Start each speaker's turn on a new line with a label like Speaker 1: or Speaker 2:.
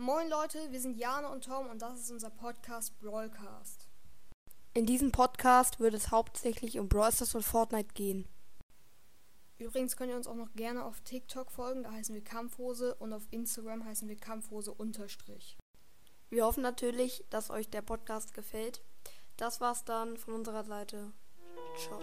Speaker 1: Moin Leute, wir sind Jane und Tom und das ist unser Podcast Brawlcast.
Speaker 2: In diesem Podcast wird es hauptsächlich um Brawl Stars und Fortnite gehen.
Speaker 1: Übrigens könnt ihr uns auch noch gerne auf TikTok folgen, da heißen wir Kampfhose und auf Instagram heißen wir Kampfhose unterstrich.
Speaker 2: Wir hoffen natürlich, dass euch der Podcast gefällt. Das war's dann von unserer Seite. Ciao.